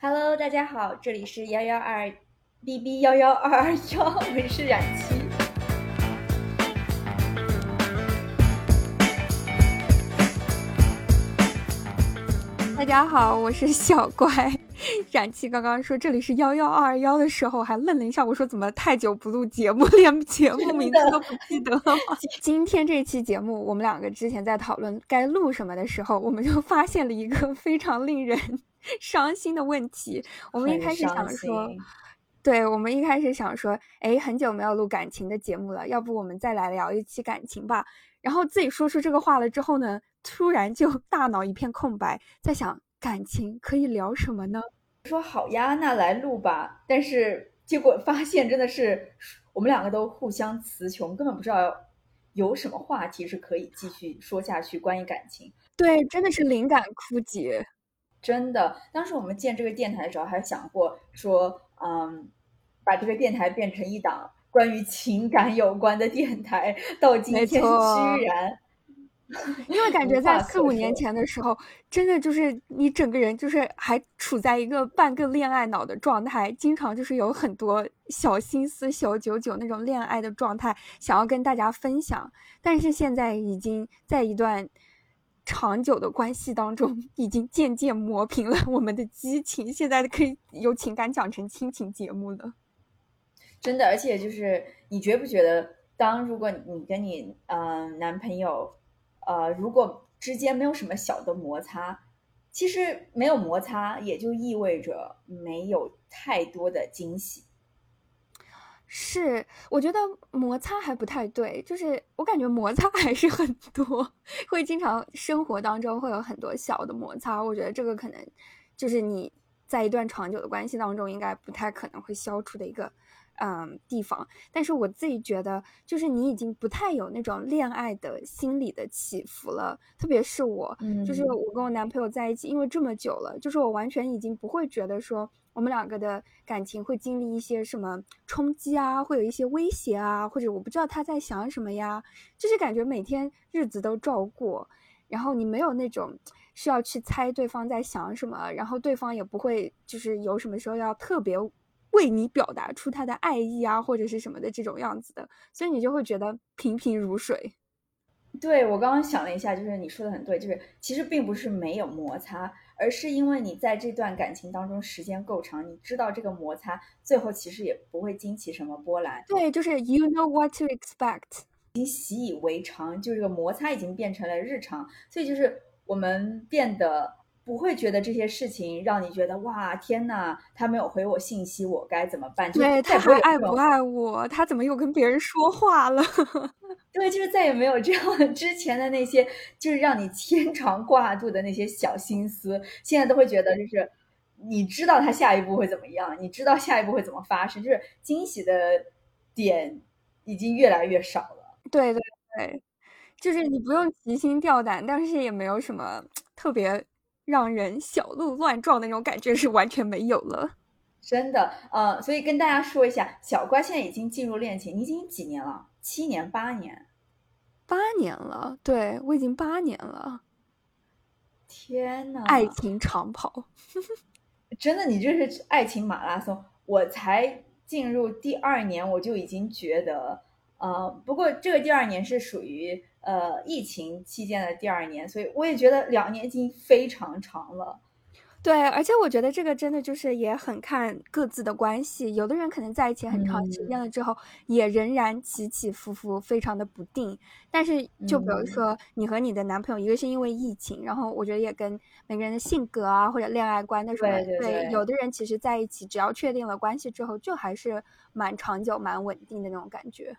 Hello，大家好，这里是幺幺二 B B 幺幺二二幺，我是冉七。大家好，我是小乖。冉七刚刚说这里是幺幺二二幺的时候，还愣了一下。我说怎么太久不录节目，连节目名字都不记得了 吗？今天这期节目，我们两个之前在讨论该录什么的时候，我们就发现了一个 非常令人伤心的问题。我们一开始想说，对我们一开始想说，哎，很久没有录感情的节目了，要不我们再来聊一期感情吧。然后自己说出这个话了之后呢？突然就大脑一片空白，在想感情可以聊什么呢？说好呀，那来录吧。但是结果发现真的是我们两个都互相词穷，根本不知道有什么话题是可以继续说下去。关于感情，对，真的是灵感枯竭。真的，当时我们建这个电台的时候，还想过说，嗯，把这个电台变成一档关于情感有关的电台。到今天居然。因为感觉在四五年前的时候，真的就是你整个人就是还处在一个半个恋爱脑的状态，经常就是有很多小心思、小九九那种恋爱的状态，想要跟大家分享。但是现在已经在一段长久的关系当中，已经渐渐磨平了我们的激情，现在可以有情感讲成亲情节目了。真的，而且就是你觉不觉得，当如果你跟你嗯男朋友。呃，如果之间没有什么小的摩擦，其实没有摩擦也就意味着没有太多的惊喜。是，我觉得摩擦还不太对，就是我感觉摩擦还是很多，会经常生活当中会有很多小的摩擦。我觉得这个可能就是你在一段长久的关系当中，应该不太可能会消除的一个。嗯，地方，但是我自己觉得，就是你已经不太有那种恋爱的心理的起伏了。特别是我，就是我跟我男朋友在一起，因为这么久了，就是我完全已经不会觉得说我们两个的感情会经历一些什么冲击啊，会有一些威胁啊，或者我不知道他在想什么呀，就是感觉每天日子都照过，然后你没有那种需要去猜对方在想什么，然后对方也不会就是有什么时候要特别。为你表达出他的爱意啊，或者是什么的这种样子的，所以你就会觉得平平如水。对我刚刚想了一下，就是你说的很对，就是其实并不是没有摩擦，而是因为你在这段感情当中时间够长，你知道这个摩擦最后其实也不会激起什么波澜。对，就是 you know what to expect，已经习以为常，就这个摩擦已经变成了日常，所以就是我们变得。不会觉得这些事情让你觉得哇天呐，他没有回我信息，我该怎么办？对他还爱不爱我？他怎么又跟别人说话了？对，就是再也没有这样 之前的那些，就是让你牵肠挂肚的那些小心思，现在都会觉得就是你知道他下一步会怎么样，你知道下一步会怎么发生，就是惊喜的点已经越来越少了。对对对，就是你不用提心吊胆，但是也没有什么特别。让人小鹿乱撞的那种感觉是完全没有了，真的，呃，所以跟大家说一下，小乖现在已经进入恋情，你已经几年了？七年、八年？八年了，对我已经八年了。天呐，爱情长跑，真的，你这是爱情马拉松。我才进入第二年，我就已经觉得，呃，不过这个第二年是属于。呃，疫情期间的第二年，所以我也觉得两年已经非常长了。对，而且我觉得这个真的就是也很看各自的关系。有的人可能在一起很长时间了之后，也仍然起起伏伏，非常的不定。但是，就比如说你和你的男朋友，一个是因为疫情，然后我觉得也跟每个人的性格啊，或者恋爱观的什么，对，有的人其实在一起，只要确定了关系之后，就还是蛮长久、蛮稳定的那种感觉。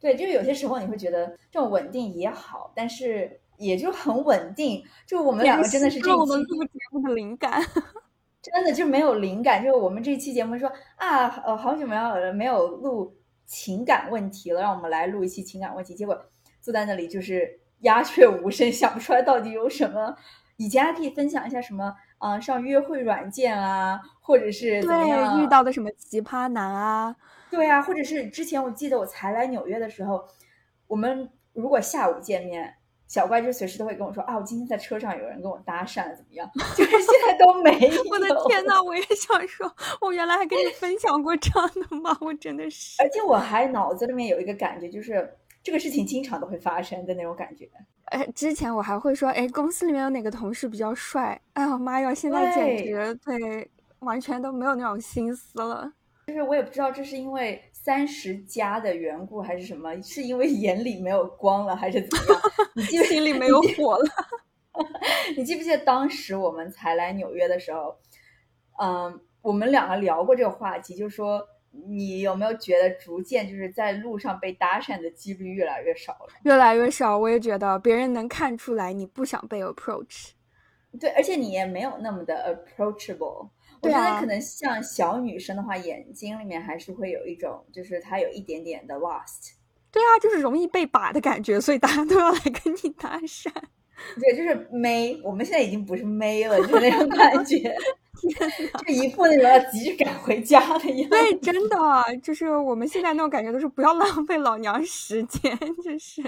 对，就是有些时候你会觉得这种稳定也好，但是也就很稳定。就我们两个真的是这一期节目的灵感，真的就没有灵感。就是我们这期节目说啊，呃，好久没有没有录情感问题了，让我们来录一期情感问题。结果坐在那里就是 鸦雀无声，想不出来到底有什么。以前还可以分享一下什么，嗯，上约会软件啊，或者是怎么样遇到的什么奇葩男啊。对啊，或者是之前我记得我才来纽约的时候，我们如果下午见面，小怪就随时都会跟我说啊，我今天在车上有人跟我搭讪了，怎么样？就是现在都没有。我的天呐，我也想说，我原来还跟你分享过这样的吗？我真的是，而且我还脑子里面有一个感觉，就是这个事情经常都会发生的那种感觉。哎，之前我还会说，哎，公司里面有哪个同事比较帅？哎呀妈呀，现在简直对，完全都没有那种心思了。就是我也不知道这是因为三十加的缘故还是什么，是因为眼里没有光了还是怎么样？你记不心里没有火了？你记不记得当时我们才来纽约的时候，嗯，我们两个聊过这个话题，就说你有没有觉得逐渐就是在路上被搭讪的几率越来越少了？越来越少，我也觉得别人能看出来你不想被 approach。对，而且你也没有那么的 approachable。我觉得可能像小女生的话，眼睛里面还是会有一种，就是她有一点点的 lost。对啊，就是容易被把的感觉，所以大家都要来跟你搭讪。对，就是妹，我们现在已经不是妹了，就是那种感觉，就一副那种要急着赶回家的样子。对，真的，就是我们现在那种感觉都是不要浪费老娘时间，就是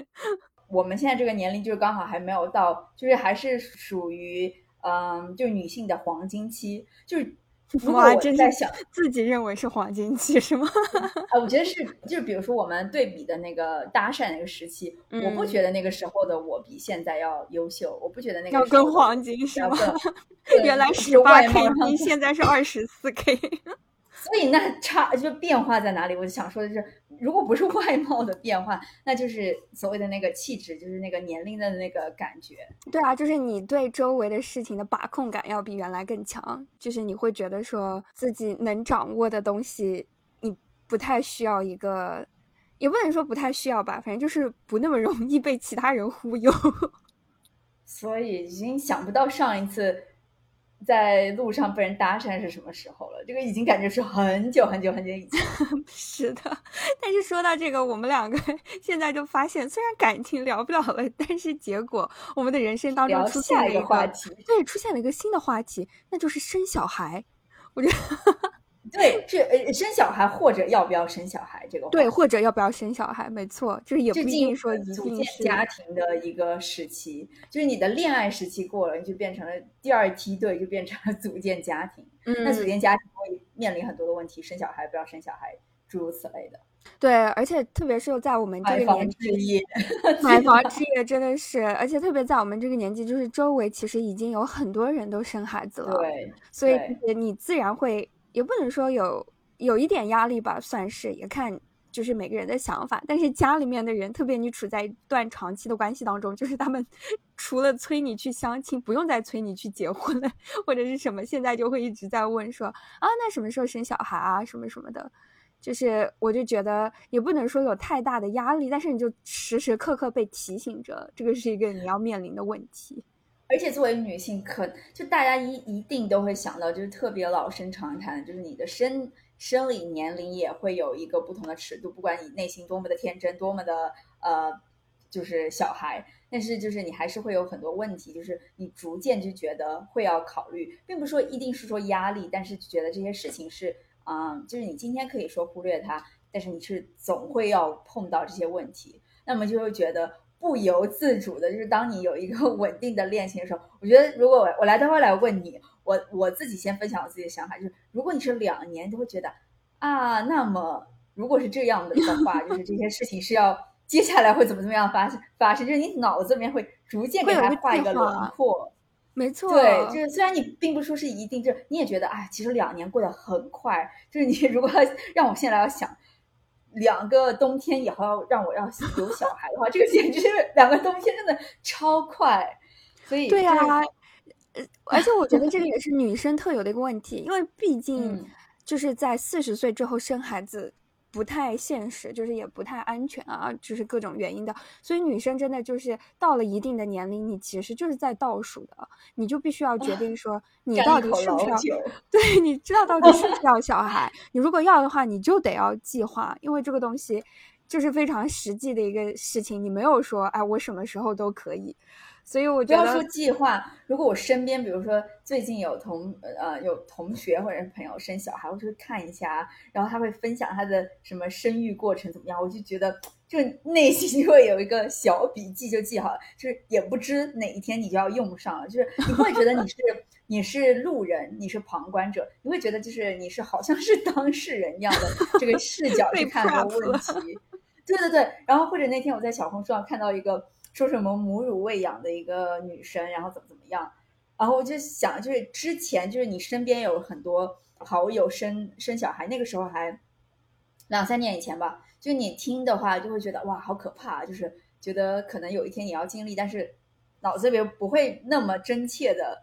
我们现在这个年龄，就是刚好还没有到，就是还是属于嗯，就女性的黄金期，就是。哇，真在想自己认为是黄金期是吗？啊，我觉得是，就是比如说我们对比的那个搭讪那个时期，我不觉得那个时候的我比现在要优秀，我不觉得那个要更黄金是吗？原来十八 K，现在是二十四 K。所以那差就变化在哪里？我就想说的是，如果不是外貌的变化，那就是所谓的那个气质，就是那个年龄的那个感觉。对啊，就是你对周围的事情的把控感要比原来更强，就是你会觉得说自己能掌握的东西，你不太需要一个，也不能说不太需要吧，反正就是不那么容易被其他人忽悠。所以已经想不到上一次。在路上被人搭讪是什么时候了？这个已经感觉是很久很久很久以前。是的，但是说到这个，我们两个 现在就发现，虽然感情聊不了了，但是结果我们的人生当中出现了一个话题，对，出现了一个新的话题，那就是生小孩。我觉得。对，是呃生小孩或者要不要生小孩这个对，或者要不要生小孩，没错，就是也不一定说一定是家庭的一个时期，就是你的恋爱时期过了，你就变成了第二梯队，就变成了组建家庭。嗯，那组建家庭会面临很多的问题，生小孩不要生小孩，诸如此类的。对，而且特别是在我们这个年纪，买房置业真的是，而且特别在我们这个年纪，就是周围其实已经有很多人都生孩子了，对，所以你自然会。也不能说有有一点压力吧，算是也看就是每个人的想法。但是家里面的人，特别你处在一段长期的关系当中，就是他们 除了催你去相亲，不用再催你去结婚了，或者是什么，现在就会一直在问说啊，那什么时候生小孩啊，什么什么的。就是我就觉得也不能说有太大的压力，但是你就时时刻刻被提醒着，这个是一个你要面临的问题。而且作为女性，可就大家一一定都会想到，就是特别老生常谈，就是你的生生理年龄也会有一个不同的尺度，不管你内心多么的天真，多么的呃，就是小孩，但是就是你还是会有很多问题，就是你逐渐就觉得会要考虑，并不是说一定是说压力，但是觉得这些事情是啊，就是你今天可以说忽略它，但是你是总会要碰到这些问题，那么就会觉得。不由自主的，就是当你有一个 稳定的恋情的时候，我觉得如果我我来待会来问你，我我自己先分享我自己的想法，就是如果你是两年都会觉得啊，那么如果是这样的的话，就是这些事情是要接下来会怎么怎么样发生发生，就是你脑子里面会逐渐给他画一个轮廓，没错，对，就是虽然你并不说是一定，就是你也觉得哎，其实两年过得很快，就是你如果 让我现在要想。两个冬天以后要让我要有小孩的话，这个 简直是两个冬天真的超快，所以对呀，呃，而且我觉得这个也是女生特有的一个问题，因为毕竟就是在四十岁之后生孩子。不太现实，就是也不太安全啊，就是各种原因的。所以女生真的就是到了一定的年龄，你其实就是在倒数的，你就必须要决定说，你到底是不是要，对，你知道到底是不是要小孩。你如果要的话，你就得要计划，因为这个东西就是非常实际的一个事情。你没有说，哎，我什么时候都可以。所以我觉得，不要说计划。如果我身边，比如说最近有同呃有同学或者是朋友生小孩，我就会看一下，然后他会分享他的什么生育过程怎么样，我就觉得就内心就 会有一个小笔记就记好了，就是也不知哪一天你就要用上了，就是你会觉得你是 你是路人，你是旁观者，你会觉得就是你是好像是当事人一样的 这个视角去看这个问题。对对对，然后或者那天我在小红书上看到一个说什么母乳喂养的一个女生，然后怎么怎么样，然后我就想，就是之前就是你身边有很多好友生生小孩，那个时候还两三年以前吧。就你听的话，就会觉得哇，好可怕！就是觉得可能有一天你要经历，但是脑子里边不会那么真切的，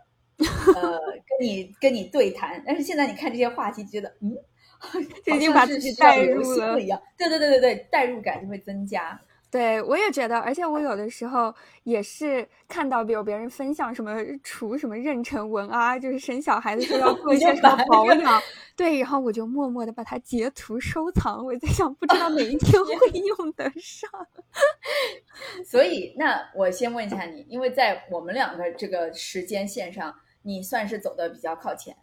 呃，跟你跟你对谈。但是现在你看这些话题，觉得嗯，已经把自己带入了一样。对对对对对，代入感就会增加。对，我也觉得，而且我有的时候也是看到，比如别人分享什么除什么妊娠纹啊，就是生小孩的时候要 做一些什么保养，对，然后我就默默的把它截图收藏。我在想，不知道哪一天 会用得上。所以，那我先问一下你，因为在我们两个这个时间线上，你算是走的比较靠前，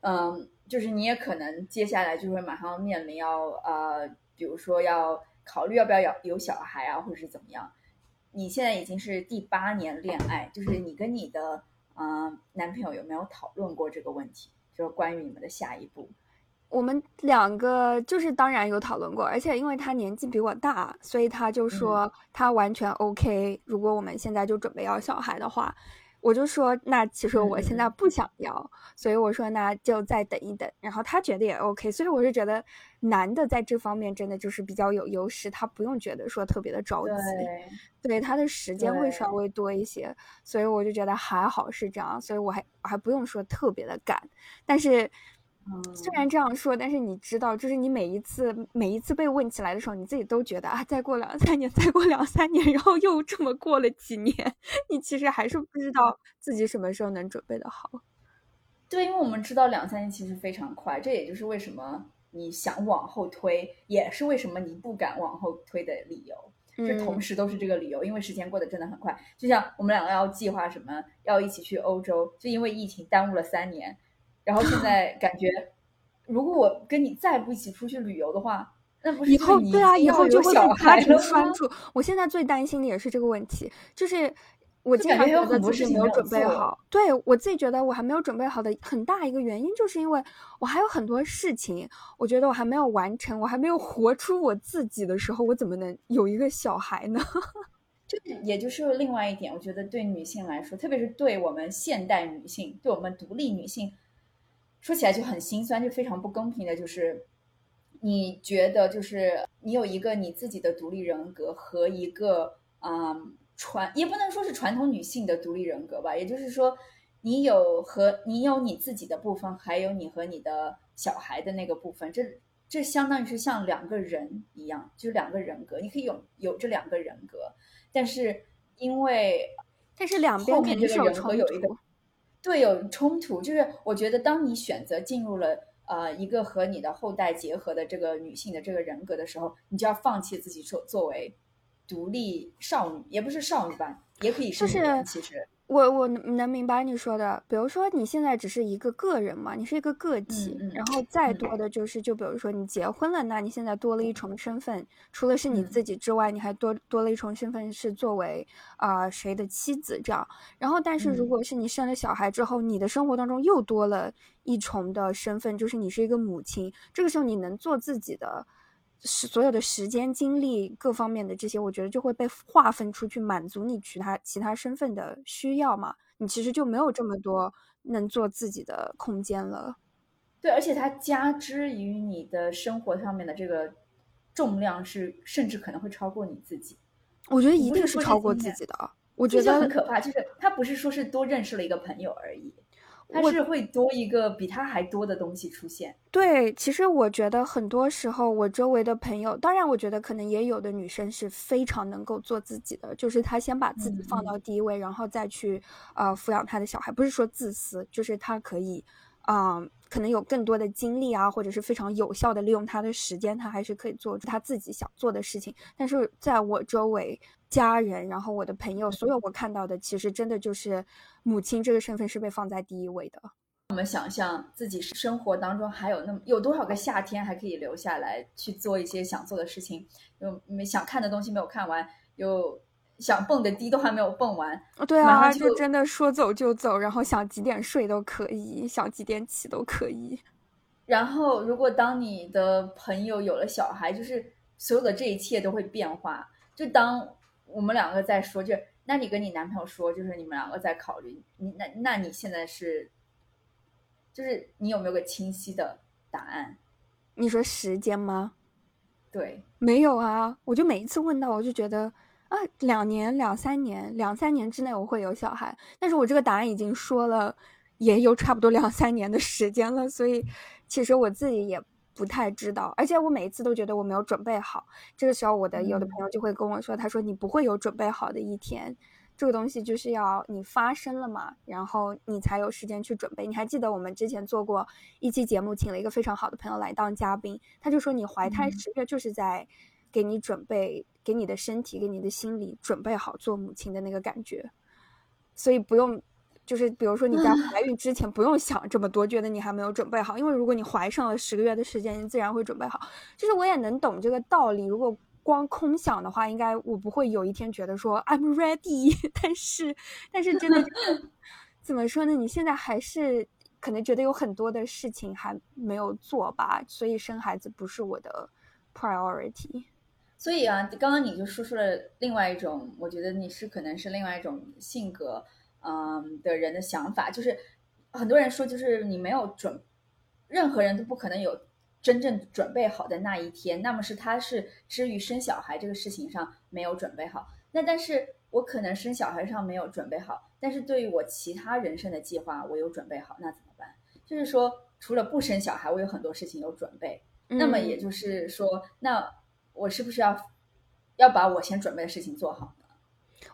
嗯，就是你也可能接下来就会马上面临要呃，比如说要。考虑要不要有有小孩啊，或者是怎么样？你现在已经是第八年恋爱，就是你跟你的嗯男朋友有没有讨论过这个问题？就是关于你们的下一步。我们两个就是当然有讨论过，而且因为他年纪比我大，所以他就说他完全 OK。如果我们现在就准备要小孩的话。我就说，那其实我现在不想要，所以我说那就再等一等。然后他觉得也 OK，所以我是觉得男的在这方面真的就是比较有优势，他不用觉得说特别的着急，对他的时间会稍微多一些，所以我就觉得还好是这样，所以我还我还不用说特别的赶，但是。虽然这样说，但是你知道，就是你每一次每一次被问起来的时候，你自己都觉得啊，再过两三年，再过两三年，然后又这么过了几年，你其实还是不知道自己什么时候能准备的好。对，因为我们知道两三年其实非常快，这也就是为什么你想往后推，也是为什么你不敢往后推的理由。这同时都是这个理由，因为时间过得真的很快。就像我们两个要计划什么，要一起去欧洲，就因为疫情耽误了三年。然后现在感觉，如果我跟你再不一起出去旅游的话，那不是以后对啊，以后就会被家庭拴住。我现在最担心的也是这个问题，就是我经常觉得自己没有准备好。对我自己觉得我还没有准备好的很大一个原因，就是因为我还有很多事情，我觉得我还没有完成，我还没有活出我自己的时候，我怎么能有一个小孩呢？就也就是另外一点，我觉得对女性来说，特别是对我们现代女性，对我们独立女性。说起来就很心酸，就非常不公平的，就是你觉得，就是你有一个你自己的独立人格和一个嗯传，也不能说是传统女性的独立人格吧，也就是说，你有和你有你自己的部分，还有你和你的小孩的那个部分，这这相当于是像两个人一样，就是两个人格，你可以有有这两个人格，但是因为但是两边肯定是有一个。对，有冲突，就是我觉得，当你选择进入了呃一个和你的后代结合的这个女性的这个人格的时候，你就要放弃自己作作为独立少女，也不是少女吧，也可以是女人，其实。我我能明白你说的，比如说你现在只是一个个人嘛，你是一个个体，然后再多的就是，就比如说你结婚了，那你现在多了一重身份，除了是你自己之外，你还多多了一重身份是作为啊谁的妻子这样。然后，但是如果是你生了小孩之后，你的生活当中又多了一重的身份，就是你是一个母亲，这个时候你能做自己的。是所有的时间、精力各方面的这些，我觉得就会被划分出去，满足你其他其他身份的需要嘛。你其实就没有这么多能做自己的空间了。对，而且它加之于你的生活上面的这个重量是，甚至可能会超过你自己。我觉得一定是超过自己的。我觉得很可怕，就是他不是说是多认识了一个朋友而已。它是会多一个比它还多的东西出现。对，其实我觉得很多时候，我周围的朋友，当然，我觉得可能也有的女生是非常能够做自己的，就是她先把自己放到第一位，然后再去呃抚养她的小孩。不是说自私，就是她可以，嗯，可能有更多的精力啊，或者是非常有效的利用他的时间，他还是可以做出他自己想做的事情。但是在我周围。家人，然后我的朋友，所有我看到的，其实真的就是母亲这个身份是被放在第一位的。我们想象自己生活当中还有那么有多少个夏天还可以留下来去做一些想做的事情，有没想看的东西没有看完，有想蹦的迪都还没有蹦完。对啊，就真的说走就走，然后想几点睡都可以，想几点起都可以。然后，如果当你的朋友有了小孩，就是所有的这一切都会变化。就当我们两个在说，就那你跟你男朋友说，就是你们两个在考虑，你那那你现在是，就是你有没有个清晰的答案？你说时间吗？对，没有啊。我就每一次问到，我就觉得啊，两年、两三年、两三年之内我会有小孩。但是我这个答案已经说了，也有差不多两三年的时间了，所以。其实我自己也不太知道，而且我每一次都觉得我没有准备好。这个时候，我的有的朋友就会跟我说：“他说你不会有准备好的一天，这个东西就是要你发生了嘛，然后你才有时间去准备。”你还记得我们之前做过一期节目，请了一个非常好的朋友来当嘉宾，他就说：“你怀胎十月就是在给你准备，给你的身体，给你的心理准备好做母亲的那个感觉，所以不用。”就是比如说你在怀孕之前不用想这么多，觉得你还没有准备好，因为如果你怀上了十个月的时间，你自然会准备好。就是我也能懂这个道理，如果光空想的话，应该我不会有一天觉得说 I'm ready。但是，但是真的 怎么说呢？你现在还是可能觉得有很多的事情还没有做吧，所以生孩子不是我的 priority。所以啊，刚刚你就说出了另外一种，我觉得你是可能是另外一种性格。嗯，的人的想法就是，很多人说就是你没有准，任何人都不可能有真正准备好的那一天。那么是他是至于生小孩这个事情上没有准备好。那但是我可能生小孩上没有准备好，但是对于我其他人生的计划我有准备好，那怎么办？就是说，除了不生小孩，我有很多事情有准备。那么也就是说，那我是不是要要把我先准备的事情做好？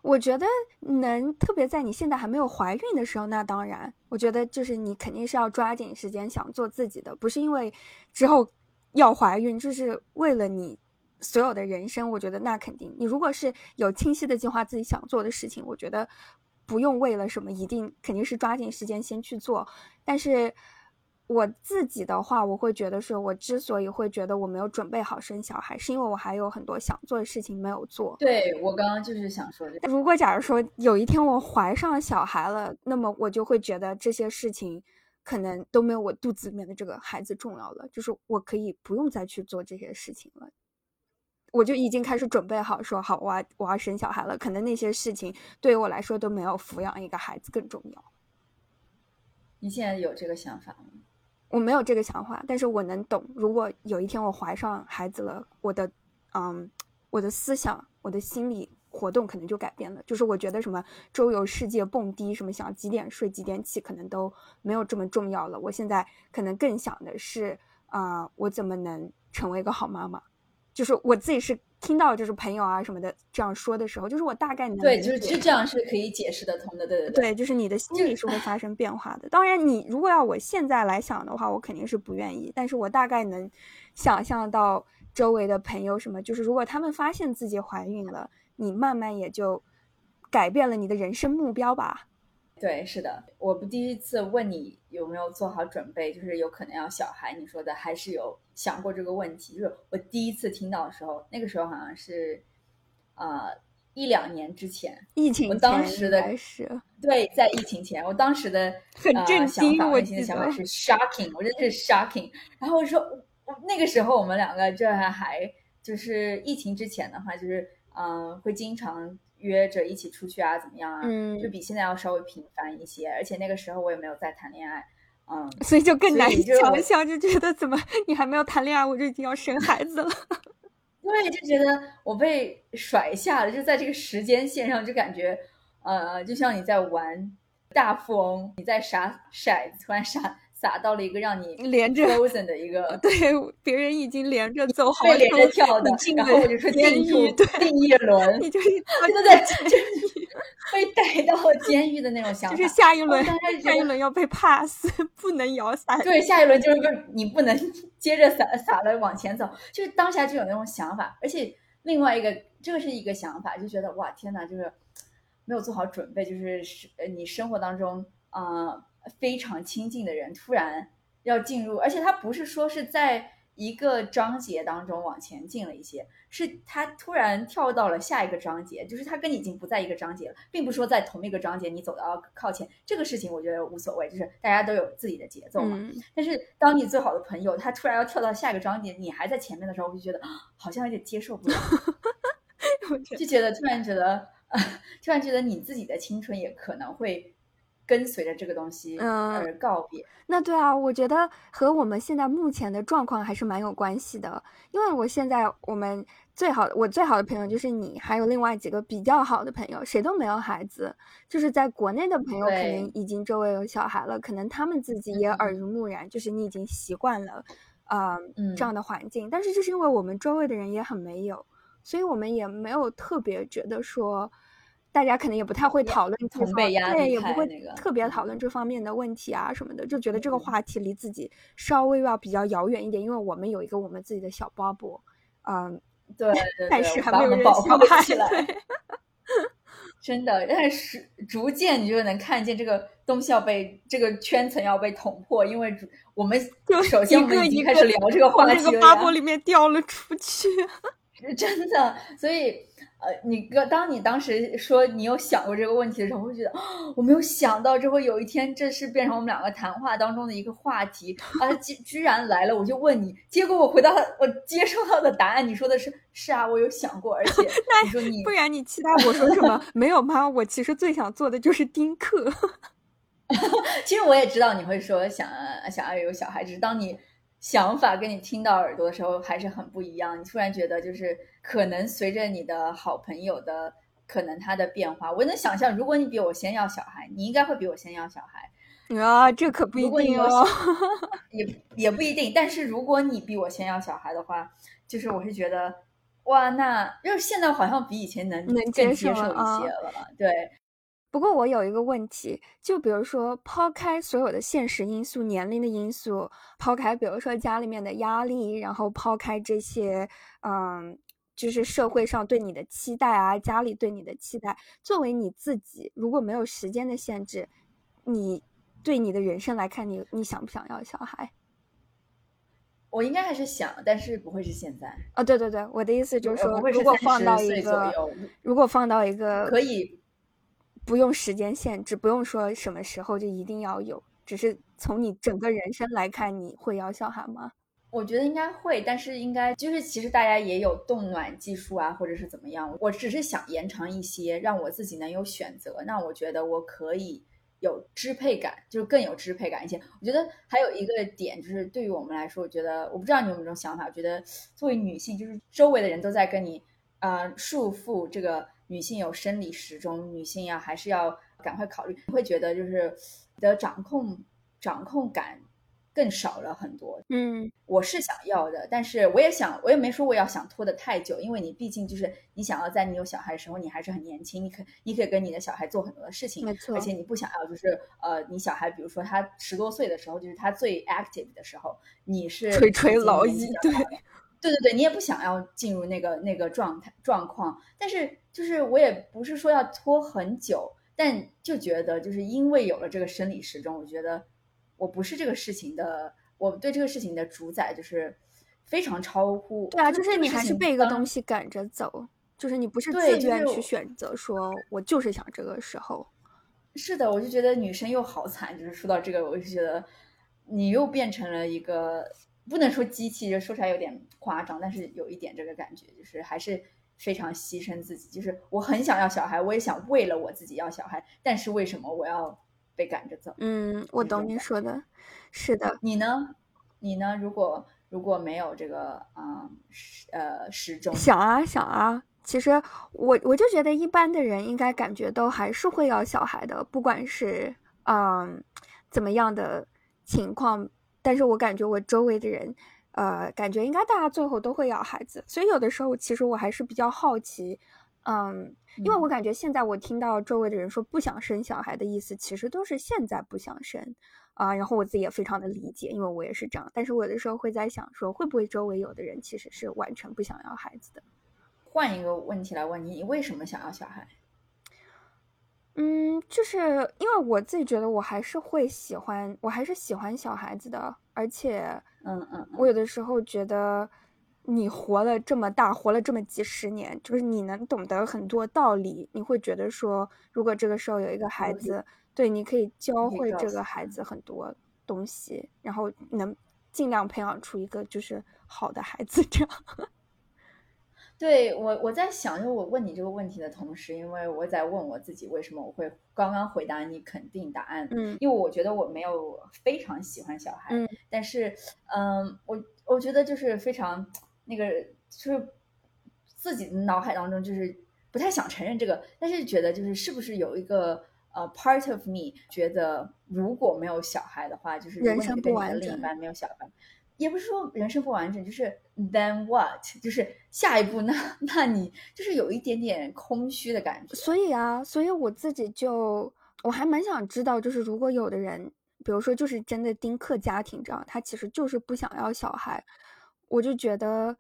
我觉得能特别在你现在还没有怀孕的时候，那当然，我觉得就是你肯定是要抓紧时间想做自己的，不是因为之后要怀孕，就是为了你所有的人生。我觉得那肯定，你如果是有清晰的计划自己想做的事情，我觉得不用为了什么一定肯定是抓紧时间先去做，但是。我自己的话，我会觉得是我之所以会觉得我没有准备好生小孩，是因为我还有很多想做的事情没有做。对我刚刚就是想说，如果假如说有一天我怀上小孩了，那么我就会觉得这些事情可能都没有我肚子里面的这个孩子重要了，就是我可以不用再去做这些事情了，我就已经开始准备好说好，我要我要生小孩了，可能那些事情对于我来说都没有抚养一个孩子更重要。你现在有这个想法吗？我没有这个想法，但是我能懂。如果有一天我怀上孩子了，我的，嗯，我的思想，我的心理活动可能就改变了。就是我觉得什么周游世界、蹦迪，什么想几点睡几点起，可能都没有这么重要了。我现在可能更想的是，啊，我怎么能成为一个好妈妈？就是我自己是。听到就是朋友啊什么的这样说的时候，就是我大概能对，就是其实这样是可以解释得通的，对对对，就是你的心理是会发生变化的。当然，你如果要我现在来想的话，我肯定是不愿意。但是我大概能想象到周围的朋友什么，就是如果他们发现自己怀孕了，你慢慢也就改变了你的人生目标吧。对，是的，我不第一次问你有没有做好准备，就是有可能要小孩，你说的还是有想过这个问题。就是我第一次听到的时候，那个时候好像是，呃，一两年之前，疫情我当时的是对，在疫情前，我当时的 很震惊，我内心的想法是 shocking，我真的是 shocking。然后我说，我那个时候我们两个这还就是疫情之前的话，就是嗯，会经常。约着一起出去啊，怎么样啊？嗯，就比现在要稍微频繁一些，而且那个时候我也没有在谈恋爱，嗯，所以就更难想象，就觉得怎么你还没有谈恋爱，我就已经要生孩子了？对，就觉得我被甩下了，就在这个时间线上，就感觉呃，就像你在玩大富翁，你在撒骰子，突然撒。撒到了一个让你连着 frozen 的一个，对，别人已经连着走，好连着跳的，然后我就说监狱，定一轮，你就 是真的在监狱 被逮到监狱的那种想法，就是下一轮，下一轮要被 pass，不能摇伞，对，下一轮就是不，你不能接着撒撒了往前走，就是当下就有那种想法，而且另外一个，这个是一个想法，就觉得哇天哪，就是没有做好准备，就是是呃你生活当中啊。非常亲近的人突然要进入，而且他不是说是在一个章节当中往前进了一些，是他突然跳到了下一个章节，就是他跟你已经不在一个章节了，并不说在同一个章节你走到靠前，这个事情我觉得无所谓，就是大家都有自己的节奏嘛。嗯但是当你最好的朋友他突然要跳到下一个章节，你还在前面的时候，我就觉得啊好像有点接受不了。我就觉得突然觉得，呃，突然觉得你自己的青春也可能会跟随着这个东西嗯而告别。那对啊，我觉得和我们现在目前的状况还是蛮有关系的。因为我现在我们最好我最好的朋友就是你，还有另外几个比较好的朋友，谁都没有孩子。就是在国内的朋友可对能已经周围有小孩了，可能他们自己也嗯耳濡目染，就是你已经习惯了，啊、嗯这样的环境。但是就是因为我们周围的人也很没有，所以我们也没有特别觉得说。大家可能也不太会讨论同辈压对，也不会那个特别嗯讨论这方面的问题啊什么的，就觉得这个嗯话题离自己稍微要比较遥远一点，因为我们有一个我们自己的小 bubble，嗯，对对暂对，时还没有人把我们保护起来。对真的，但是逐渐你就能看见这个东西要被这个圈层要被捅破，因为我们就首先我们一已经开始聊这个话从这个题了呀。bubble 里面掉了出去。真的，所以呃，你哥，当你当时说你有想过这个问题的时候，我会觉得，哦我没有想到这会有一天，这是变成我们两个谈话当中的一个话题啊！居居然来了，我就问你，结果我回答我接收到的答案，你说的是是啊，我有想过，而且 你说你不然你期待我说什么？没有吗？我其实最想做的就是丁克。其实我也知道你会说想想要有小孩，只是当你想法跟你听到耳朵的时候还是很不一样。你突然觉得就是可能随着你的好朋友的可能他的变化，我能想象，如果你比我先要小孩，你应该会比我先要小孩，啊，这可不一如果你有定哦。也也不一定。但是如果你比我先要小孩的话，就是我是觉得。哇，那就是现在好像比以前能能更接接受受一啊些了，对，不过我有一个问题，就比如说抛开所有的现实因素、年龄的因素，抛开比如说家里面的压力，然后抛开这些，嗯，就是社会上对你的期待啊，家里对你的期待，作为你自己，如果没有时间的限制，你对你的人生来看，你你想不想要小孩？我应该还是想，但是不会是现在，哦，对对对，我的意思就是说，如果放到一个，如果放到一个可以不用时间限制，不用说什么时候就一定要有，只是从你整个人生来看，你会要小孩吗？我觉得应该会，但是应该就是其实大家也有冻卵技术啊，或者是怎么样。我只是想延长一些，让我自己能有选择。那我觉得我可以有支配感，就是更有支配感一些。我觉得还有一个点就是，对于我们来说，我觉得我不知道你有没有这种想法，我觉得作为女性，就是周围的人都在跟你呃束缚这个女性有生理时钟，女性要、还是要赶快考虑，会觉得就是你的掌控掌控感更少了很多。嗯。我是想要的，但是我也想，我也没说我要想拖得太久，因为你毕竟就是你想要在你有小孩的时候，你还是很年轻，你可你可以跟你的小孩做很多的事情，没错而且你不想要就是呃，你小孩比如说他十多岁的时候，就是他最 active 的时候，你是垂垂老矣对对对对，你也不想要进入那个那个状态状况，但是就是我也不是说要拖很久，但就觉得就是因为有了这个生理时钟，我觉得我不是这个事情的，我对这个事情的主宰就是非常超乎。对啊，就是你还是被一个东西赶着走，就是你不是自愿去选择，说我就是想这个时候。是的，我就觉得女生又好惨，就是说到这个，我就觉得你又变成了一个不能说机器，就说出来有点夸张，但是有一点这个感觉，就是还是非常牺牲自己。就是我很想要小孩，我也想为了我自己要小孩，但是为什么我要被赶着走？嗯，我懂你说的，是的，你呢？你呢？如果如果没有这个嗯时呃时钟，想啊想啊，其实我我就觉得一般的人应该感觉都还是会要小孩的，不管是嗯怎么样的情况，但是我感觉我周围的人，呃，感觉应该大家最后都会要孩子，所以有的时候其实我还是比较好奇，嗯，因为我感觉现在我听到周围的人说不想生小孩的意思，其实都是现在不想生。啊，然后我自己也非常的理解，因为我也是这样。但是我有的时候会在想说，会不会周围有的人其实是完全不想要孩子的？换一个问题来问你，你为什么想要小孩？嗯，就是因为我自己觉得我还是会喜欢，我还是喜欢小孩子的，而且，嗯嗯，我有的时候觉得，你活了这么大，活了这么几十年，就是你能懂得很多道理，你会觉得说，如果这个时候有一个孩子，对，你可以教会这个孩子很多东西，然后能尽量培养出一个就是好的孩子，这样。对我，我在想，就我问你这个问题的同时，因为我在问我自己，为什么我会刚刚回答你肯定答案？嗯，因为我觉得我没有非常喜欢小孩，嗯，但是，嗯，我我觉得就是非常那个，就是自己的脑海当中就是不太想承认这个，但是觉得就是是不是有一个呃 part of me 觉得如果没有小孩的话，就是人生不完整，另一半没有小孩。也不是说人生不完整，就是 then what，就是下一步，那那你就是有一点点空虚的感觉。所以啊，所以我自己就我还蛮想知道，就是如果有的人，比如说就是真的丁克家庭这样，他其实就是不想要小孩，我就觉得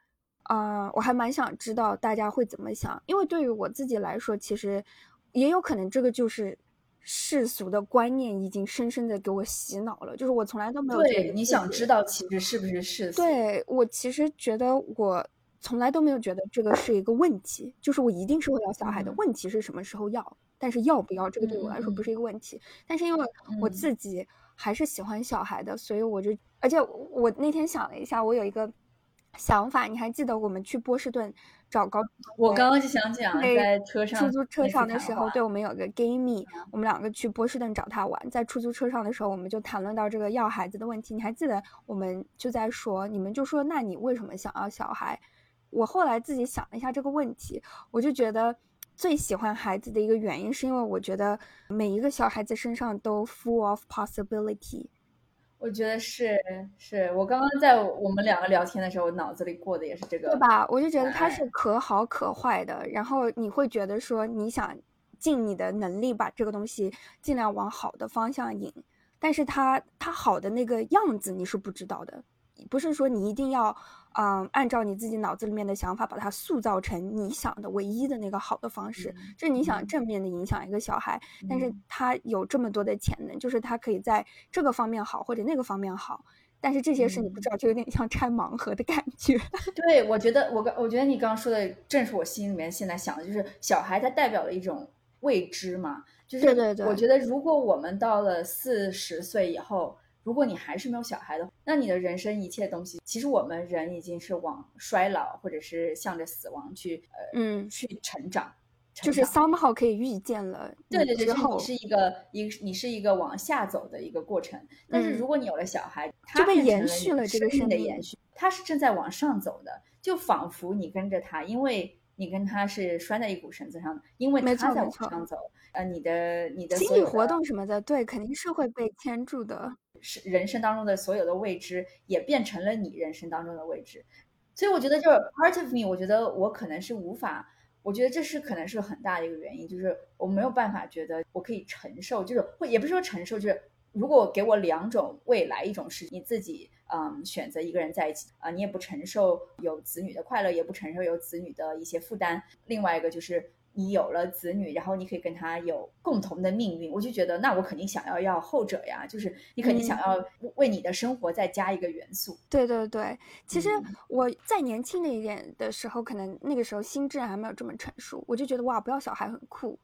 啊，我还蛮想知道大家会怎么想，因为对于我自己来说，其实也有可能这个就是。世俗的观念已经深深的给我洗脑了，就是我从来都没有对你想知道其实是不是世俗？对我其实觉得我从来都没有觉得这个是一个问题，就是我一定是会要小孩的。问题是什么时候要？但是要不要这个对我来说不是一个问题。但是因为我自己还是喜欢小孩的，所以我就而且我那天想了一下，我有一个想法，你还记得我们去波士顿？找高，我刚刚就想讲，在车上出租车上的时候，对我们有个 gay 蜜，我们两个去波士顿找他玩，在出租车上的时候，我们就谈论到这个要孩子的问题。你还记得我们就在说，你们就说，那你为什么想要小孩？我后来自己想了一下这个问题，我就觉得最喜欢孩子的一个原因，是因为我觉得每一个小孩子身上都 full of possibility。我觉得是，是我刚刚在我们两个聊天的时候，脑子里过的也是这个，对吧？我就觉得他是可好可坏的，然后你会觉得说，你想尽你的能力把这个东西尽量往好的方向引，但是他他好的那个样子你是不知道的。不是说你一定要，嗯，按照你自己脑子里面的想法把它塑造成你想的唯一的那个好的方式。就是你想正面的影响一个小孩，但是他有这么多的潜能，就是他可以在这个方面好或者那个方面好，但是这些事你不知道，就有点像拆盲盒的感觉。对，我觉得我刚我觉得你刚刚说的正是我心里面现在想的，就是小孩他代表了一种未知嘛，就是我觉得如果我们到了四十岁以后。如果你还是没有小孩的，那你的人生一切东西，其实我们人已经是往衰老或者是向着死亡去，呃，嗯，去成长，就是 somehow 可以预见了。对对对，你是一个一你是一个往下走的一个过程。但是如果你有了小孩，就被延续了这个生命的延续，他是正在往上走的，就仿佛你跟着他，因为你跟他是拴在一股绳子上的，因为他在往上走，呃，你的你的心理活动什么的，对，肯定是会被牵住的。是人生当中的所有的未知，也变成了你人生当中的未知，所以我觉得就是 part of me，我觉得我可能是无法，我觉得这是可能是很大的一个原因，就是我没有办法觉得我可以承受，就是会也不是说承受，就是如果给我两种未来，一种是你自己嗯选择一个人在一起啊，你也不承受有子女的快乐，也不承受有子女的一些负担，另外一个就是。你有了子女，然后你可以跟他有共同的命运，我就觉得那我肯定想要要后者呀，就是你肯定想要为你的生活再加一个元素。对对对，其实我再年轻的一点的时候，可能那个时候心智还没有这么成熟，我就觉得哇，不要小孩很酷。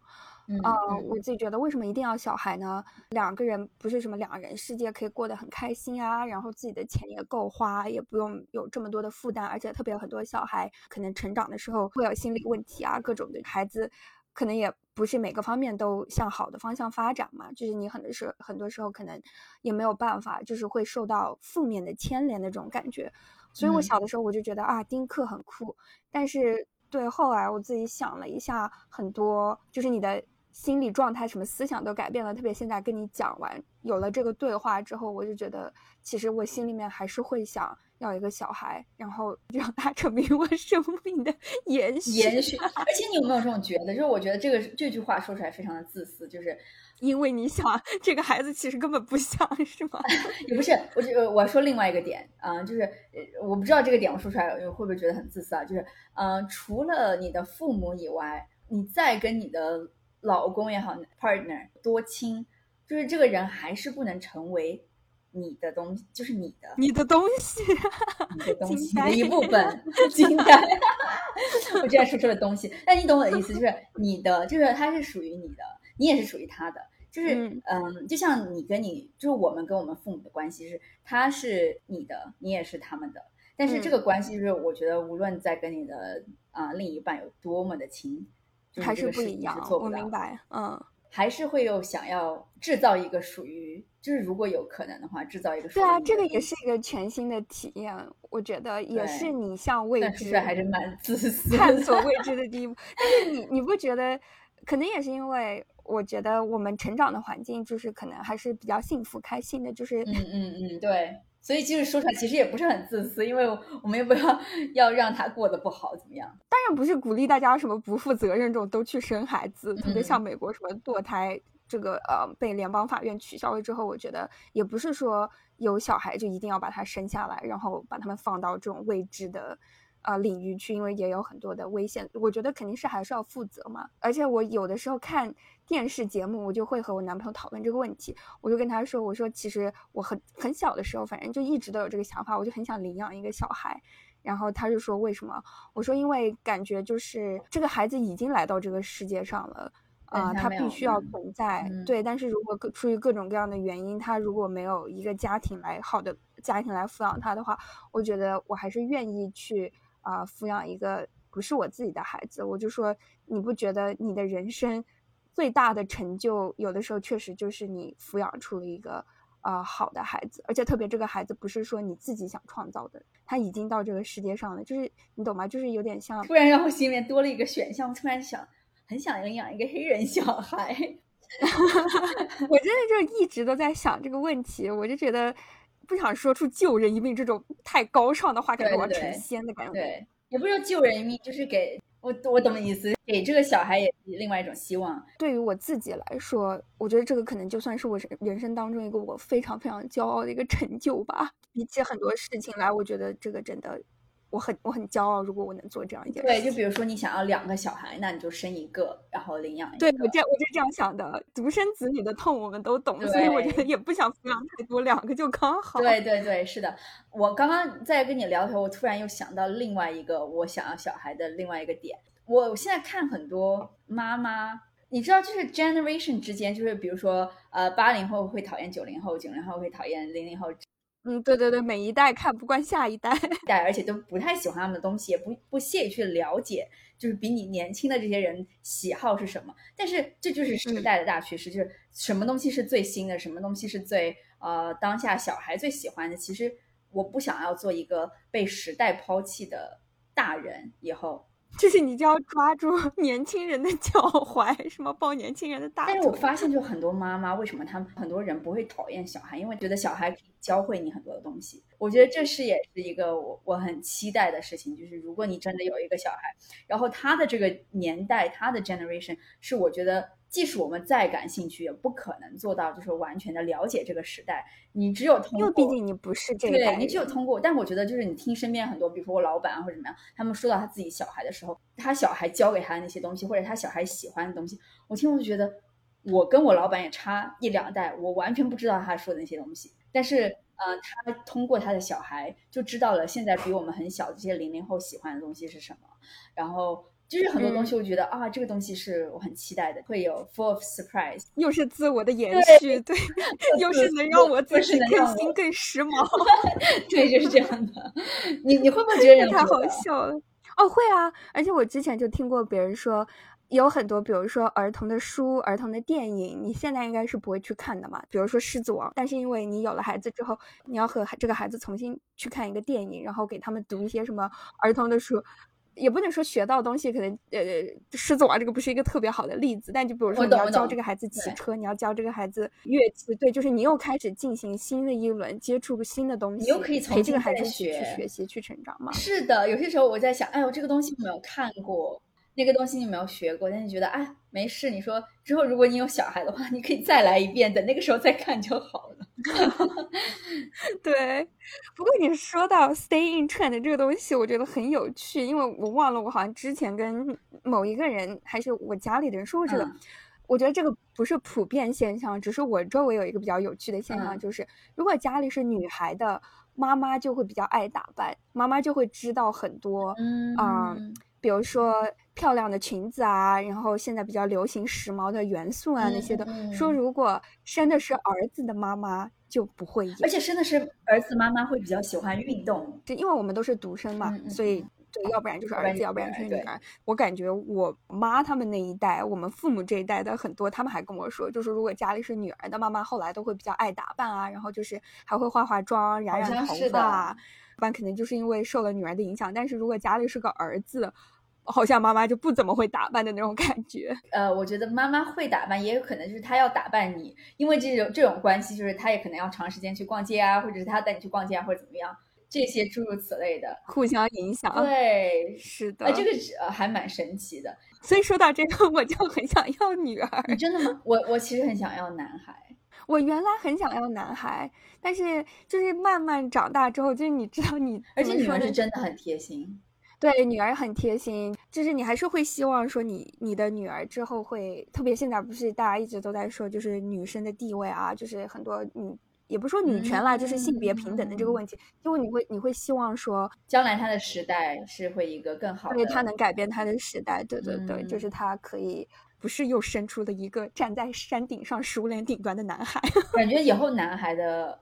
嗯，我自己觉得，为什么一定要小孩呢？两个人不是什么两人世界，可以过得很开心啊，然后自己的钱也够花，也不用有这么多的负担，而且特别很多小孩可能成长的时候会有心理问题啊，各种的孩子可能也不是每个方面都向好的方向发展嘛，就是你很多时很多时候可能也没有办法，就是会受到负面的牵连的这种感觉。所以我小的时候我就觉得啊，丁克很酷，但是对后来我自己想了一下，很多就是你的。心理状态、什么思想都改变了，特别现在跟你讲完，有了这个对话之后，我就觉得，其实我心里面还是会想要一个小孩，然后让他成为我生命的延续。延续。而且你有没有这种觉得？就是我觉得这个这句话说出来非常的自私，就是因为你想这个孩子其实根本不想，是吗？也不是，我这我说另外一个点啊，就是我不知道这个点我说出来会不会觉得很自私啊？就是嗯，除了你的父母以外，你再跟你的。老公也好，partner 多亲，就是这个人还是不能成为你的东西，就是你的你的东西，你的东西的一部分。惊呆！我这样说出了东西，但你懂我的意思，就是你的，就是他是属于你的，你也是属于他的。就是嗯，就像你跟你，就是我们跟我们父母的关系是，他是你的，你也是他们的。但是这个关系就是，我觉得无论在跟你的啊另一半有多么的亲，还是不一样。我明白，嗯，还是会有想要制造一个属于，就是如果有可能的话，制造一个属于。对啊，这个也是一个全新的体验，我觉得也是你向未知还是蛮自私探索未 知的第一步。但是你你不觉得，可能也是因为。我觉得我们成长的环境就是可能还是比较幸福开心的，就是嗯嗯嗯，对，所以就是说出来其实也不是很自私，因为我们又不要要让他过得不好怎么样？当然不是鼓励大家什么不负责任这种都去生孩子，特别像美国什么堕胎这个呃被联邦法院取消了之后，我觉得也不是说有小孩就一定要把他生下来，然后把他们放到这种未知的。啊，领域去，因为也有很多的危险，我觉得肯定是还是要负责嘛。而且我有的时候看电视节目，我就会和我男朋友讨论这个问题。我就跟他说：“我说其实我很很小的时候，反正就一直都有这个想法，我就很想领养一个小孩。”然后他就说：“为什么？”我说：“因为感觉就是这个孩子已经来到这个世界上了，啊，他必须要存在。对，但是如果出于各种各样的原因，他如果没有一个家庭来好的家庭来抚养他的话，我觉得我还是愿意去。”啊，抚养一个不是我自己的孩子，我就说你不觉得你的人生最大的成就，有的时候确实就是你抚养出了一个啊好的孩子，而且特别这个孩子不是说你自己想创造的，他已经到这个世界上了，就是你懂吗？就是有点像突然让我心里面多了一个选项，突然想很想领养一个黑人小孩，我真的就一直都在想这个问题，我就觉得。不想说出救人一命这种太高尚的话，感觉我要成仙的感觉。对，也不是说救人一命，就是给我我懂意思，给这个小孩也是另外一种希望。对于我自己来说，我觉得这个可能就算是我人生当中一个我非常非常骄傲的一个成就吧。比起很多事情来，我觉得这个真的。我很我很骄傲，如果我能做这样一件事。对，就比如说你想要两个小孩，那你就生一个，然后领养一个。对我这我就这样想的，独生子女的痛我们都懂，所以我觉得也不想抚养太多，两个就刚好。对对对，是的。我刚刚在跟你聊的时候，我突然又想到另外一个我想要小孩的另外一个点。我现在看很多妈妈，你知道，就是 generation 之间，就是比如说，呃，八零后会讨厌九零后，九零后会讨厌零零后。嗯，对对对，每一代看不惯下一代，代而且都不太喜欢他们的东西，也不不屑于去了解，就是比你年轻的这些人喜好是什么。但是这就是时代的大趋势，就是什么东西是最新的，什么东西是最呃当下小孩最喜欢的。其实我不想要做一个被时代抛弃的大人，以后。就是你就要抓住 年轻人的脚踝，什么抱年轻人的大但是我发现，就很多妈妈，为什么他们很多人不会讨厌小孩？因为觉得小孩可以教会你很多的东西。我觉得这是也是一个我我很期待的事情。就是如果你真的有一个小孩，然后他的这个年代，他的 generation 是我觉得。即使我们再感兴趣，也不可能做到就是完全的了解这个时代。你只有通过，因为毕竟你不是这个，对你只有通过。但我觉得，就是你听身边很多，比如说我老板啊或者怎么样，他们说到他自己小孩的时候，他小孩教给他的那些东西，或者他小孩喜欢的东西，我听我就觉得，我跟我老板也差一两代，我完全不知道他说的那些东西。但是，呃，他通过他的小孩就知道了现在比我们很小的这些零零后喜欢的东西是什么，然后。就是很多东西，我觉得啊，这个东西是我很期待的，会有 full of surprise，又是自我的延续，对，又是能让我自己更新更时髦，对，就是这样的。你你会不会觉得太好笑了？哦，会啊，而且我之前就听过别人说，有很多，比如说儿童的书、儿童的电影，你现在应该是不会去看的嘛。比如说《狮子王》，但是因为你有了孩子之后，你要和这个孩子重新去看一个电影，然后给他们读一些什么儿童的书。也不能说学到东西，可能呃，狮子王这个不是一个特别好的例子，但就比如说你要教这个孩子骑车，你要教这个孩子乐器，对，就是你又开始进行新的一轮接触新的东西，你又可以陪这个孩子去学习去成长嘛。是的，有些时候我在想，哎呦，这个东西没有看过。那个东西你没有学过，但是觉得哎没事。你说之后如果你有小孩的话，你可以再来一遍，等那个时候再看就好了。对，不过你说到 stay in trend 这个东西，我觉得很有趣，因为我忘了我好像之前跟某一个人还是我家里的人说过这个。我觉得这个不是普遍现象，只是我周围有一个比较有趣的现象，嗯就是如果家里是女孩的，妈妈就会比较爱打扮，妈妈就会知道很多，嗯嗯比如说漂亮的裙子啊，然后现在比较流行时髦的元素啊、那些的。说如果生的是儿子的妈妈就不会有，而且生的是儿子，妈妈会比较喜欢运动。是因为我们都是独生嘛，所以对，要不然就是儿子，要不然就是女儿。我感觉我妈他们那一代，我们父母这一代的很多，他们还跟我说，就是如果家里是女儿的妈妈，后来都会比较爱打扮啊，然后就是还会化化妆、染染头像是的发啊。不然可能就是因为受了女儿的影响，但是如果家里是个儿子，好像妈妈就不怎么会打扮的那种感觉。呃，我觉得妈妈会打扮，也有可能就是她要打扮你，因为这种这种关系，就是她也可能要长时间去逛街啊，或者是她带你去逛街啊，或者怎么样，这些诸如此类的。互相影响。对，是的。啊，这个是呃还蛮神奇的。所以说到这个，我就很想要女儿。你真的吗？我我其实很想要男孩。我原来很想要男孩，但是就是慢慢长大之后，就是你知道你，而且女儿是真的很贴心。对女儿很贴心，就是你还是会希望说你你的女儿之后会，特别现在不是大家一直都在说，就是女生的地位啊，就是很多女也不说女权啦，就是性别平等的这个问题，因为你会你会希望说，将来他的时代是会一个更好的，对她能改变她的时代，对对对，嗯就是。她可以。不是又生出了一个站在山顶上熟脸顶端的男孩，感觉以后男孩的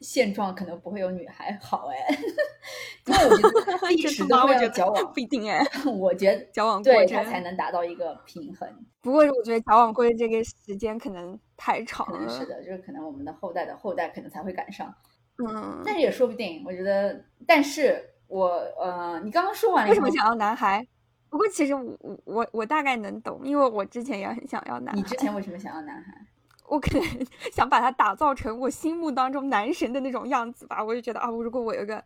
现状可能不会有女孩好哎，因为我觉得 历史都会要矫枉不，一定哎，我觉得交往过他才能达到一个平衡。不过我觉得交往过正这个时间可能太长了，可能是的，就是可能我们的后代的后代可能才会赶上，嗯，但是也说不定。我觉得，但是我呃，你刚刚说完了，为什么想要男孩？不过其实我我我我大概能懂，因为我之前也很想要男孩。你之前为什么想要男孩？我可能 想把他打造成我心目当中男神的那种样子吧。我就觉得啊，我如果我有个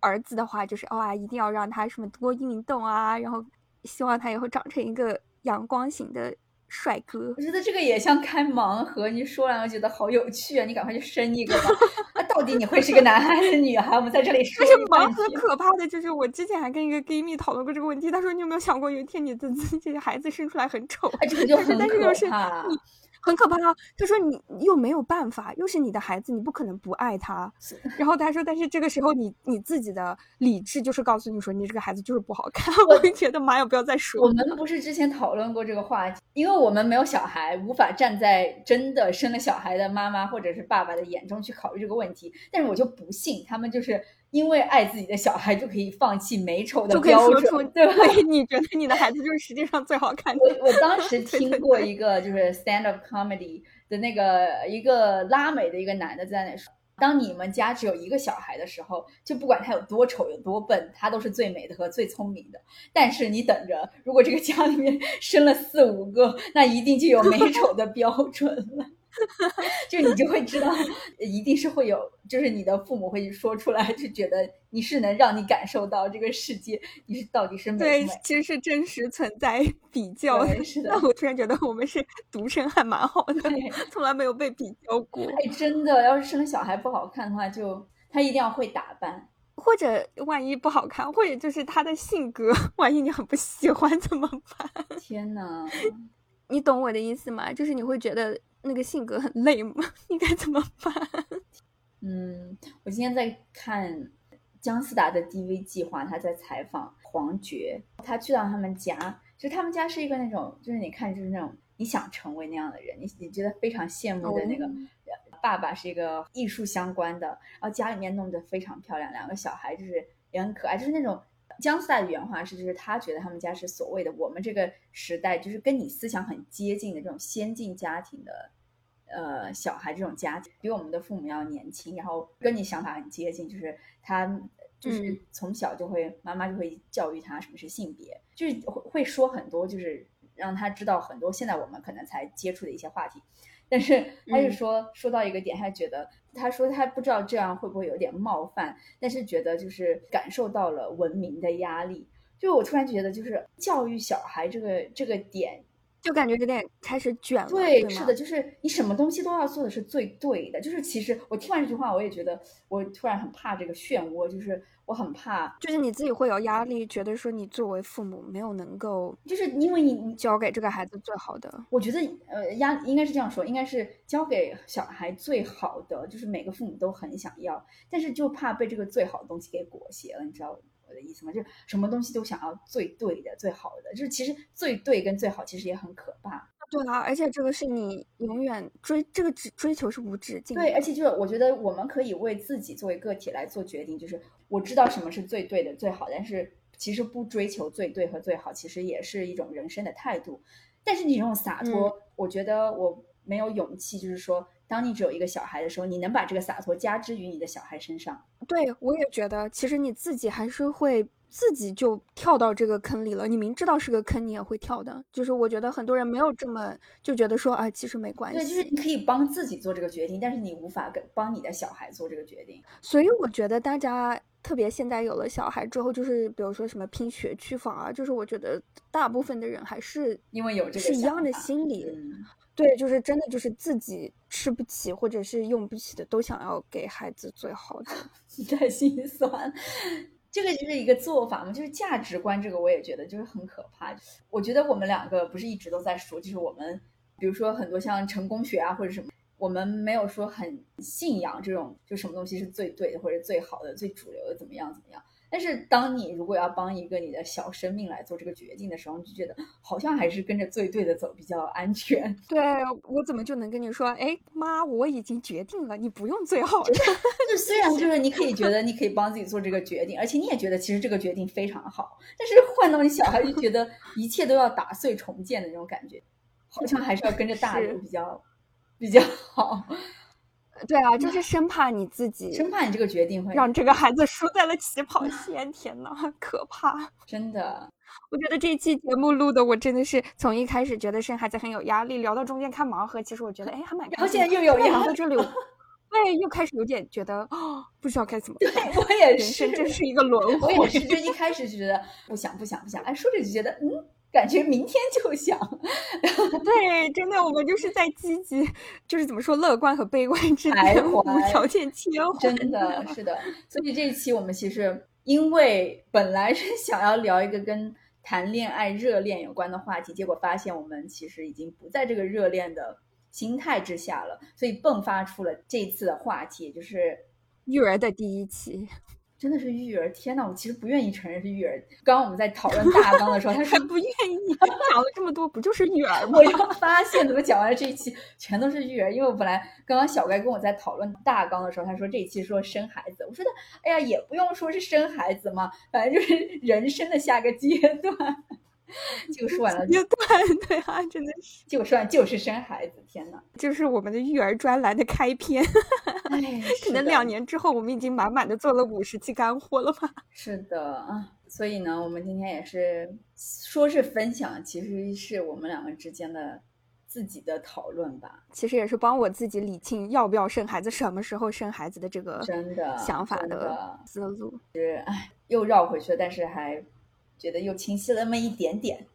儿子的话，就是哇，一定要让他什么多运动啊，然后希望他以后长成一个阳光型的帅哥。我觉得这个也像开盲盒，你说完我觉得好有趣啊！你赶快去生一个吧。那到底你会是个男孩还是女孩？我们在这里说但是盲盒可怕的就是，我之前还跟一个闺蜜讨论过这个问题。她说：“你有没有想过，有一天你的自己的孩子生出来很丑？哎，这个就但是很可但是。你很可怕啊。他说你你又没有办法，又是你的孩子，你不可能不爱他。然后他说，但是这个时候你你自己的理智就是告诉你说，你这个孩子就是不好看。我就觉得妈呀，不要再说了。我们不是之前讨论过这个话题，因为我们没有小孩，无法站在真的生了小孩的妈妈或者是爸爸的眼中去考虑这个问题。但是我就不信他们就是因为爱自己的小孩就可以放弃美丑的标准，对吧？对，你觉得你的孩子就是世界上最好看的。我我当时 听过一个就是 stand up comedy 的那个一个拉美的一个男的在那说，当你们家只有一个小孩的时候，就不管他有多丑有多笨，他都是最美的和最聪明的。但是你等着，如果这个家里面 生了四五个，那一定就有美丑的标准了。就你就会知道，一定是会有，就是你的父母会说出来，就觉得你是能让你感受到这个世界，你是到底是美对？，其实是真实存在比较的。是的但我突然觉得我们是独生还蛮好的对，从来没有被比较过。哎，真的，要是生小孩不好看的话，就他一定要会打扮。或者万一不好看，或者就是他的性格，万一你很不喜欢怎么办？天呐，你懂我的意思吗？就是你会觉得那个性格很累吗？应该怎么办？嗯，我今天在看姜思达的 DV 计划，他在采访黄觉，他去到他们家，就他们家是一个那种，就是你看就是那种你想成为那样的人，你你觉得非常羡慕的那个。哦爸爸是一个艺术相关的，然后家里面弄得非常漂亮，两个小孩就是也很可爱，就是那种姜思达的原话是，就是他觉得他们家是所谓的我们这个时代，就是跟你思想很接近的这种先进家庭的呃小孩这种家庭，比我们的父母要年轻，然后跟你想法很接近，就是他就是嗯。从小就会、妈妈就会教育他什么是性别，就是会会说很多，就是让他知道很多现在我们可能才接触的一些话题。但是 他是嗯说、说到一个点，他觉得他说他不知道这样会不会有点冒犯，但是觉得就是感受到了文明的压力。就我突然觉得，就是教育小孩这个这个点，就感觉有点开始卷了。对，是的，就是你什么东西都要做的是最对的。就是其实我听完这句话，我也觉得我突然很怕这个漩涡，就是我很怕，就是你自己会有压力，觉得说你作为父母没有能够，就是因为你你教给这个孩子最好的。我觉得呃压应该是这样说，应该是教给小孩最好的，就是每个父母都很想要，但是就怕被这个最好的东西给裹挟了，你知道我的意思吗？就是什么东西都想要最对的、最好的，就是其实最对跟最好其实也很可怕。对啊，而且这个是你永远追这个只追求是无止境。对，而且就是我觉得我们可以为自己作为个体来做决定，就是我知道什么是最对的、最好，但是其实不追求最对和最好，其实也是一种人生的态度。但是你这种洒脱，我觉得我没有勇气，就是说，当你只有一个小孩的时候，你能把这个洒脱加之于你的小孩身上。对，我也觉得，其实你自己还是会。自己就跳到这个坑里了，你明知道是个坑，你也会跳的。就是我觉得很多人没有这么就觉得说啊，其实没关系。对，就是你可以帮自己做这个决定，但是你无法跟帮你的小孩做这个决定。所以我觉得大家特别现在有了小孩之后，就是比如说什么拼学区房啊，就是我觉得大部分的人还是因为有这个是一样的心理。对，就是真的就是自己吃不起或者是用不起的，都想要给孩子最好的，太心酸。这个就是一个做法嘛，就是价值观，这个我也觉得就是很可怕。我觉得我们两个不是一直都在说，就是我们比如说很多像成功学啊或者什么，我们没有说很信仰这种，就什么东西是最对的或者最好的、最主流的怎么样怎么样。但是，当你如果要帮一个你的小生命来做这个决定的时候，你就觉得好像还是跟着最对的走比较安全。对我怎么就能跟你说，哎妈，我已经决定了，你不用最好的。就虽然就是你可以觉得 你可以帮自己做这个决定，而且你也觉得其实这个决定非常好，但是换到你小孩就觉得一切都要打碎重建的那种感觉，好像还是要跟着大人比较比较好。对啊，就是生怕你自己，生怕你这个决定会让这个孩子输在了起跑线。天呐，可怕！真的，我觉得这期节目录的，我真的是从一开始觉得生孩子很有压力，聊到中间看盲盒，其实我觉得哎还蛮。然后现在又有压力，这里，对，又开始有点觉得哦，不知道该怎么。对我也是，人生真是一个轮回。我也是，就一开始就觉得不想不想不想，哎，说着就觉得嗯。感觉明天就想，对，真的，我们就是在积极，就是怎么说，乐观和悲观之间无条件切换。真的是的，所以这一期我们其实因为本来是 想要聊一个跟谈恋爱、热恋有关的话题，结果发现我们其实已经不在这个热恋的心态之下了，所以迸发出了这次的话题，就是育儿的第一期。真的是育儿，天呐，我其实不愿意承认是育儿。刚刚我们在讨论大纲的时候，他说 不愿意，讲了这么多，不就是育儿吗？我就发现，怎么讲完了这一期全都是育儿？因为我本来刚刚小盖跟我在讨论大纲的时候，他说这一期说生孩子，我说的，哎呀，也不用说是生孩子嘛，反正就是人生的下个阶段。结果说完了，就 对对啊，真的是。结果说完就是生孩子，天呐，就是我们的育儿专栏的开篇。可能两年之后，我们已经满满的做了五十期干货了吧？是的啊，所以呢，我们今天也是说是分享，其实是我们两个之间的自己的讨论吧。其实也是帮我自己理清要不要生孩子、什么时候生孩子的这个真的想法的思路。是哎，又绕回去了，但是还。觉得又清晰了那么一点点，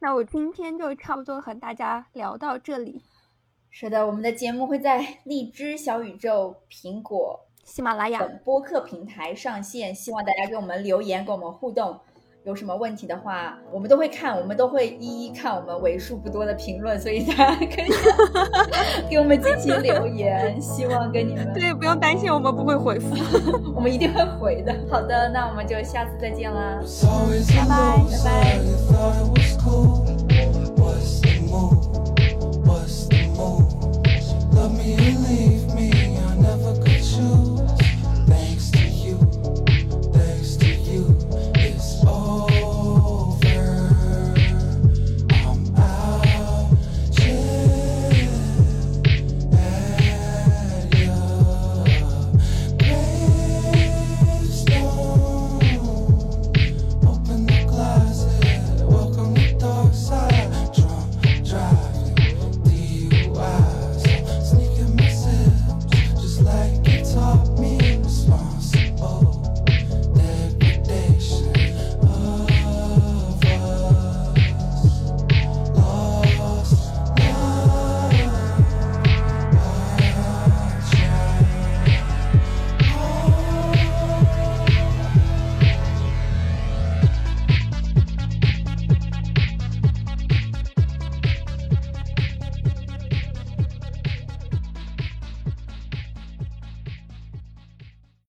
那我今天就差不多和大家聊到这里。是的，我们的节目会在荔枝、小宇宙、苹果、喜马拉雅等播客平台上线，希望大家给我们留言，跟我们互动。有什么问题的话，我们都会看，我们都会一一看我们为数不多的评论，所以大家可以 给我们进行留言。希望跟你们对，不用担心，我们不会回复，我们一定会回的。好的，那我们就下次再见啦，拜拜，拜拜。